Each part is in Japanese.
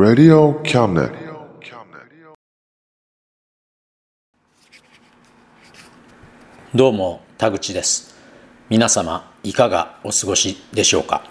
Radio Cabinet. どうも田口です。皆様いかがお過ごしでしょうか？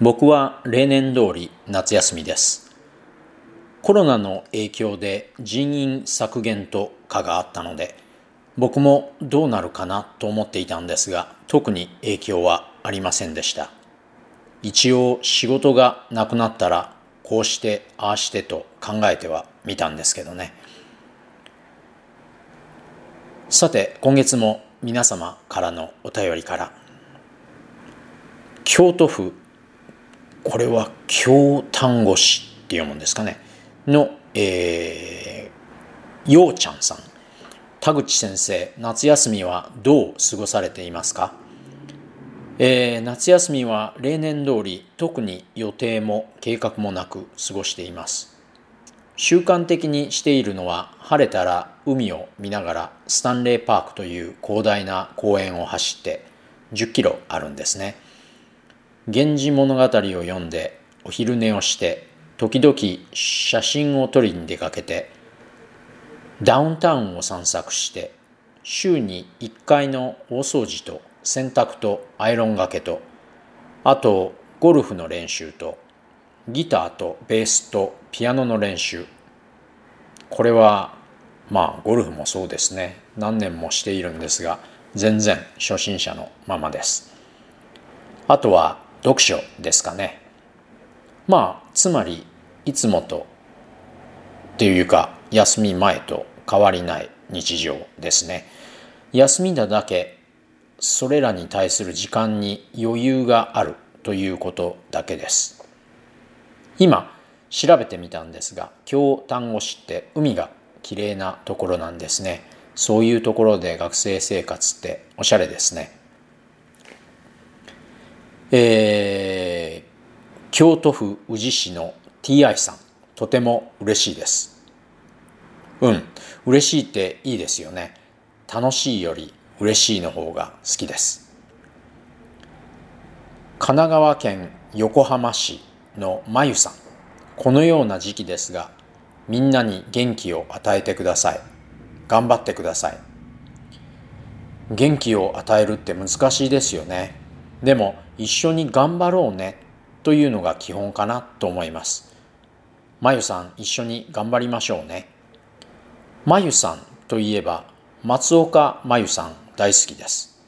僕は例年通り夏休みです。コロナの影響で人員削減とかがあったので僕もどうなるかなと思っていたんですが特に影響はありませんでした。一応仕事がなくなったらこうしてああしてと考えてはみたんですけどね。さて今月も皆様からのお便りから京都府これは京丹後市って読むんですかねの、え、ようちゃんさん。田口先生夏休みはどう過ごされていますか？えー、夏休みは例年通り特に予定も計画もなく過ごしています。習慣的にしているのは晴れたら海を見ながらスタンレーパークという広大な公園を走って10キロあるんですね。源氏物語を読んでお昼寝をして時々写真を撮りに出かけてダウンタウンを散策して週に1回の大掃除と洗濯とアイロンがけとあとゴルフの練習とギターとベースとピアノの練習。これはまあゴルフもそうですね。何年もしているんですが全然初心者のままです。あとは読書ですかね。まあつまりいつもとっていうか休み前と変わりない日常ですね。休みだだけそれらに対する時間に余裕があるということだけです。今調べてみたんですが京丹後市って海がきれいなところなんですね。そういうところで学生生活っておしゃれですね。えー、京都府宇治市の TI さんとても嬉しいです。うん嬉しいっていいですよね。楽しいより嬉しいの方が好きです。神奈川県横浜市のまゆさん。このような時期ですがみんなに元気を与えてください。頑張ってください。元気を与えるって難しいですよね。でも一緒に頑張ろうね。というのが基本かなと思います。まゆさん一緒に頑張りましょうね。まゆさんといえば松岡まゆさん。大好きです。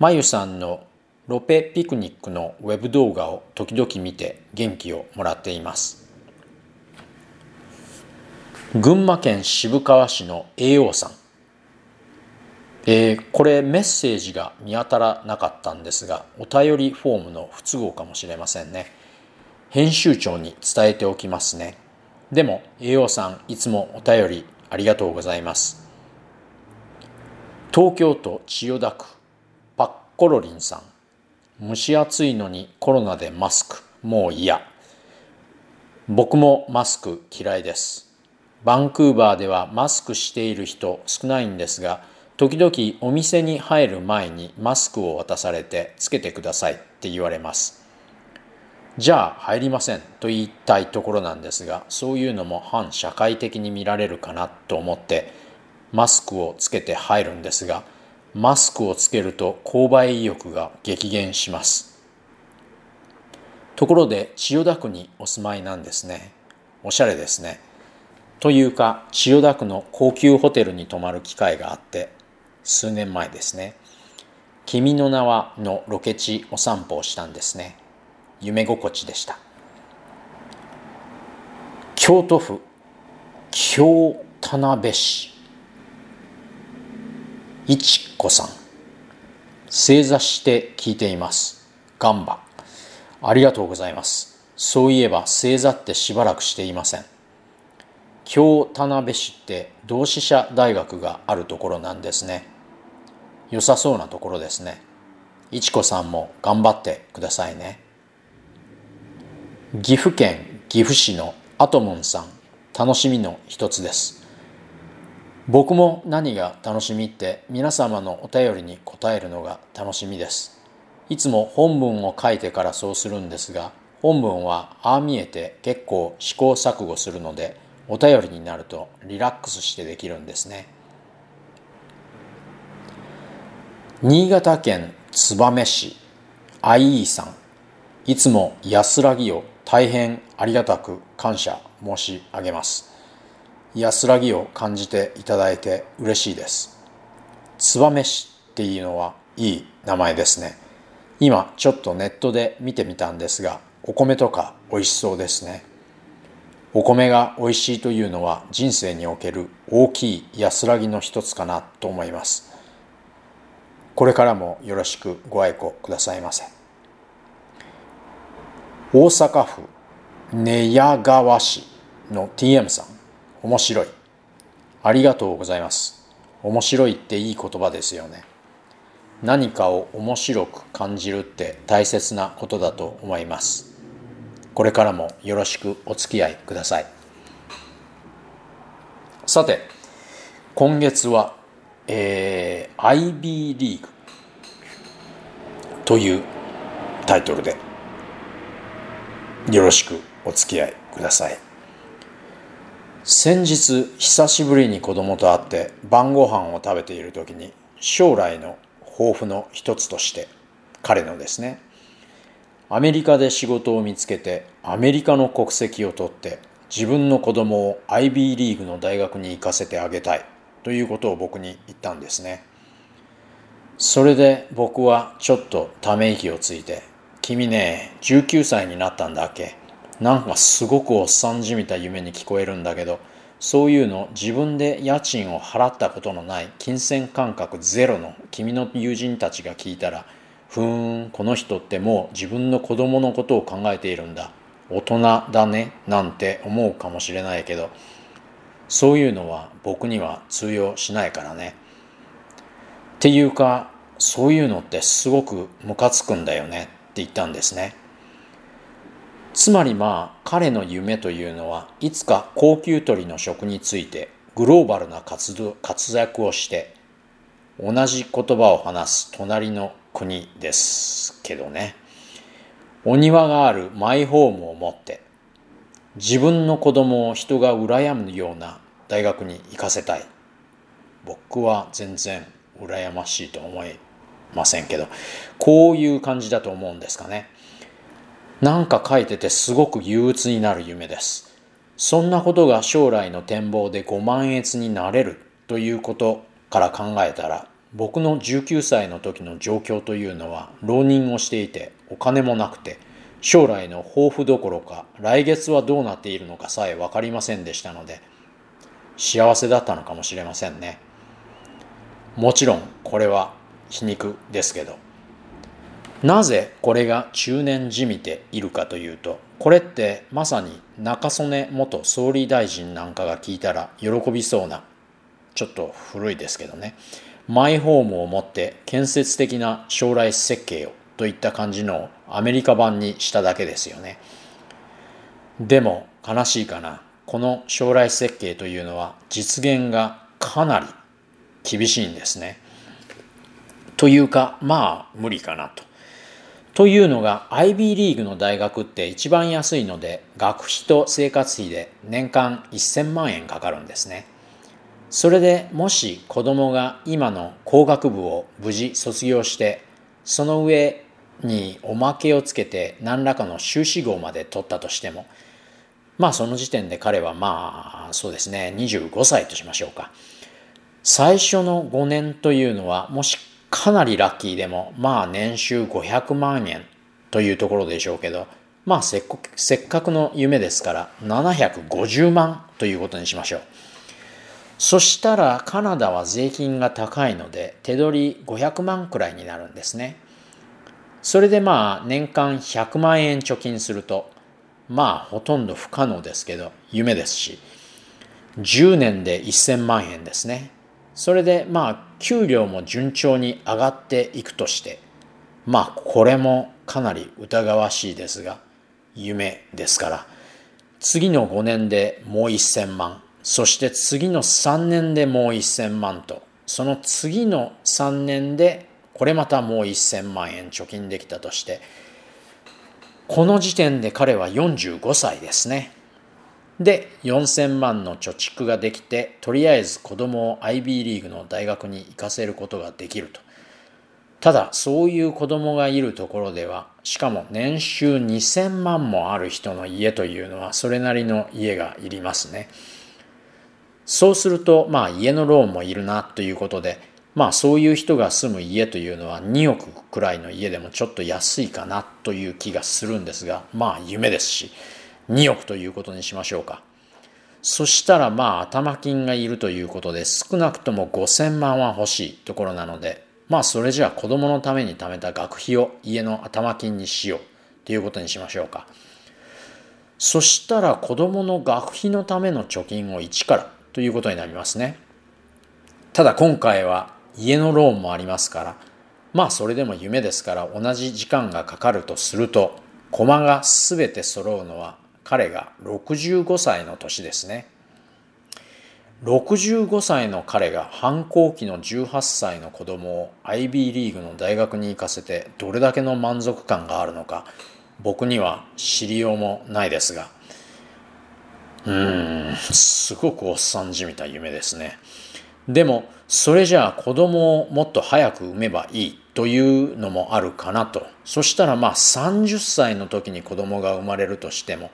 まゆさんのロペピクニックのウェブ動画を時々見て元気をもらっています。群馬県渋川市の AO さん、えー、これメッセージが見当たらなかったんですがお便りフォームの不都合かもしれませんね。編集長に伝えておきますね。でも AO さんいつもお便りありがとうございます。東京都千代田区パッコロリンさん。蒸し暑いのにコロナでマスク。もう嫌。僕もマスク嫌いです。バンクーバーではマスクしている人少ないんですが時々お店に入る前にマスクを渡されてつけてくださいって言われます。じゃあ入りません。と言いたいところなんですがそういうのも反社会的に見られるかなと思ってマスクをつけて入るんですがマスクをつけると購買意欲が激減します。ところで千代田区にお住まいなんですね。おしゃれですね。というか千代田区の高級ホテルに泊まる機会があって数年前ですね「君の名は」のロケ地お散歩をしたんですね。夢心地でした。京都府京田辺市。いちこさん。正座して聞いています。ガンバ。ありがとうございます。そういえば正座ってしばらくしていません。京田辺市って同志社大学があるところなんですね。良さそうなところですね。いちこさんも頑張ってくださいね。岐阜県岐阜市のアトムンさん。楽しみの一つです。僕も何が楽しみって皆様のお便りに答えるのが楽しみです。いつも本文を書いてからそうするんですが本文はああ見えて結構試行錯誤するのでお便りになるとリラックスしてできるんですね。新潟県燕市 IE さん。いつも安らぎを大変ありがたく感謝申し上げます。安らぎを感じていただいて嬉しいです。燕市っていうのはいい名前ですね。今ちょっとネットで見てみたんですがお米とか美味しそうですね。お米が美味しいというのは人生における大きい安らぎの一つかなと思います。これからもよろしくご愛顧くださいませ。大阪府寝屋川市の TM さん。面白い。ありがとうございます。面白いっていい言葉ですよね。何かを面白く感じるって大切なことだと思います。これからもよろしくお付き合いください。さて今月はえー、IB リーグというタイトルでよろしくお付き合いください。先日久しぶりに子供と会って晩ご飯を食べている時に将来の抱負の一つとして彼のですねアメリカで仕事を見つけてアメリカの国籍を取って自分の子供を IB リーグの大学に行かせてあげたいということを僕に言ったんですね。それで僕はちょっとため息をついて「君ね19歳になったんだっけなんかすごくおっさんじみた夢に聞こえるんだけどそういうの自分で家賃を払ったことのない金銭感覚ゼロの君の友人たちが聞いたらふーんこの人ってもう自分の子供のことを考えているんだ大人だねなんて思うかもしれないけどそういうのは僕には通用しないからね。っていうかそういうのってすごくムカつくんだよねって言ったんですね。つまりまあ彼の夢というのはいつか高級鳥の職についてグローバルな活動活躍をして同じ言葉を話す隣の国ですけどね。お庭があるマイホームを持って自分の子供を人が羨むような大学に行かせたい。僕は全然羨ましいと思いませんけどこういう感じだと思うんですかね。なんか書いててすごく憂鬱になる夢です。そんなことが将来の展望でご満悦になれるということから考えたら僕の19歳の時の状況というのは浪人をしていてお金もなくて将来の抱負どころか来月はどうなっているのかさえ分かりませんでしたので幸せだったのかもしれませんね。もちろんこれは皮肉ですけど。なぜこれが中年じみているかというとこれってまさに中曽根元総理大臣なんかが聞いたら喜びそうなちょっと古いですけどね。マイホームを持って建設的な将来設計をといった感じのアメリカ版にしただけですよね。でも悲しいかな。この将来設計というのは実現がかなり厳しいんですね。というかまあ無理かなと。というのが IB リーグの大学って一番安いので学費と生活費で年間1000万円かかるんですね。それでもし子供が今の工学部を無事卒業してその上におまけをつけて何らかの修士号まで取ったとしてもまあその時点で彼はまあそうですね25歳としましょうか最初の5年というのはもしかなりラッキーでもまあ年収500万円というところでしょうけどまあせっせっかくの夢ですから750万ということにしましょう。そしたらカナダは税金が高いので手取り500万くらいになるんですね。それでまあ年間100万円貯金するとまあほとんど不可能ですけど夢ですし10年で1000万円ですね。それでまあ給料も順調に上がっていくとしてまあこれもかなり疑わしいですが夢ですから次の5年でもう1000万そして次の3年でもう1000万とその次の3年でこれまたもう1000万円貯金できたとしてこの時点で彼は45歳ですね。で4000万の貯蓄ができてとりあえず子供を IB リーグの大学に行かせることができると。ただそういう子供がいるところではしかも年収2000万もある人の家というのはそれなりの家がいりますね。そうするとまあ家のローンもいるなということでまあそういう人が住む家というのは2億くらいの家でもちょっと安いかなという気がするんですがまあ夢ですし。2億ということにしましょうか。そしたらまあ頭金がいるということで少なくとも5000万は欲しいところなのでまあそれじゃあ子供のために貯めた学費を家の頭金にしようということにしましょうか。そしたら子供の学費のための貯金を1からということになりますね。ただ今回は家のローンもありますからまあそれでも夢ですから同じ時間がかかるとすると駒が全て揃うのは彼が65歳の年ですね。65歳の彼が反抗期の18歳の子供を IB リーグの大学に行かせてどれだけの満足感があるのか僕には知りようもないですが。うーんすごくおっさんじみた夢ですね。でもそれじゃあ子供をもっと早く産めばいいというのもあるかなと。そしたらまあ30歳の時に子供が生まれるとしても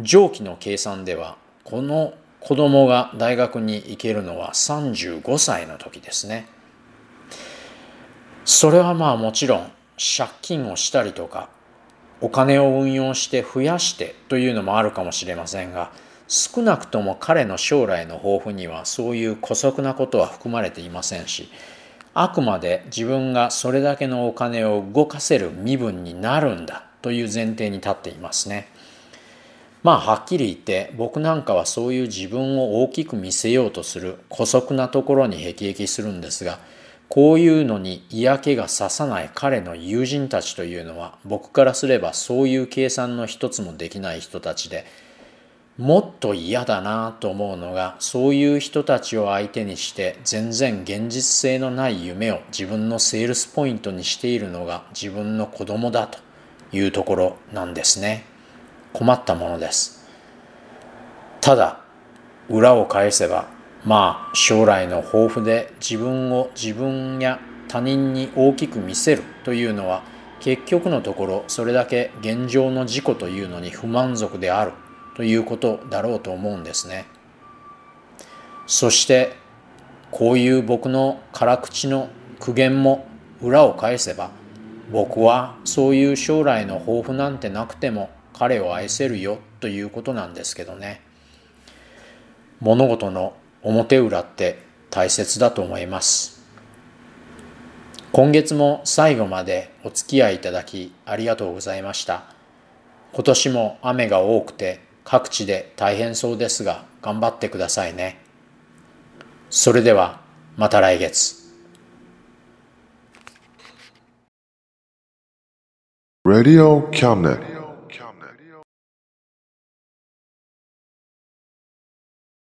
上記の計算ではこの子供が大学に行けるのは35歳の時ですね。それはまあもちろん借金をしたりとかお金を運用して増やしてというのもあるかもしれませんが少なくとも彼の将来の抱負にはそういう姑息なことは含まれていませんしあくまで自分がそれだけのお金を動かせる身分になるんだという前提に立っていますね。まあはっきり言って僕なんかはそういう自分を大きく見せようとする姑息なところに辟易するんですがこういうのに嫌気がささない彼の友人たちというのは僕からすればそういう計算の一つもできない人たちでもっと嫌だなと思うのがそういう人たちを相手にして全然現実性のない夢を自分のセールスポイントにしているのが自分の子供だというところなんですね。困ったものですただ裏を返せばまあ将来の抱負で自分を自分や他人に大きく見せるというのは結局のところそれだけ現状の事故というのに不満足であるということだろうと思うんですね。そしてこういう僕の辛口の苦言も裏を返せば僕はそういう将来の抱負なんてなくても彼を愛せるよということなんですけどね。物事の表裏って大切だと思います。今月も最後までお付き合いいただきありがとうございました。今年も雨が多くて各地で大変そうですが頑張ってくださいね。それではまた来月。Radio Cabinet.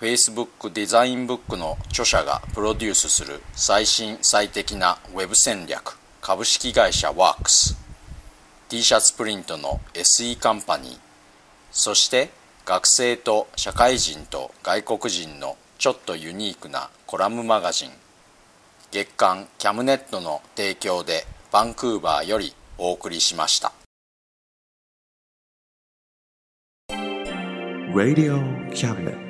Facebook デザインブックの著者がプロデュースする最新最適な Web 戦略株式会社ワークス。T シャツプリントの SE カンパニー。そして学生と社会人と外国人のちょっとユニークなコラムマガジン。月刊キャムネットの提供でバンクーバーよりお送りしました。Radio Cabinet.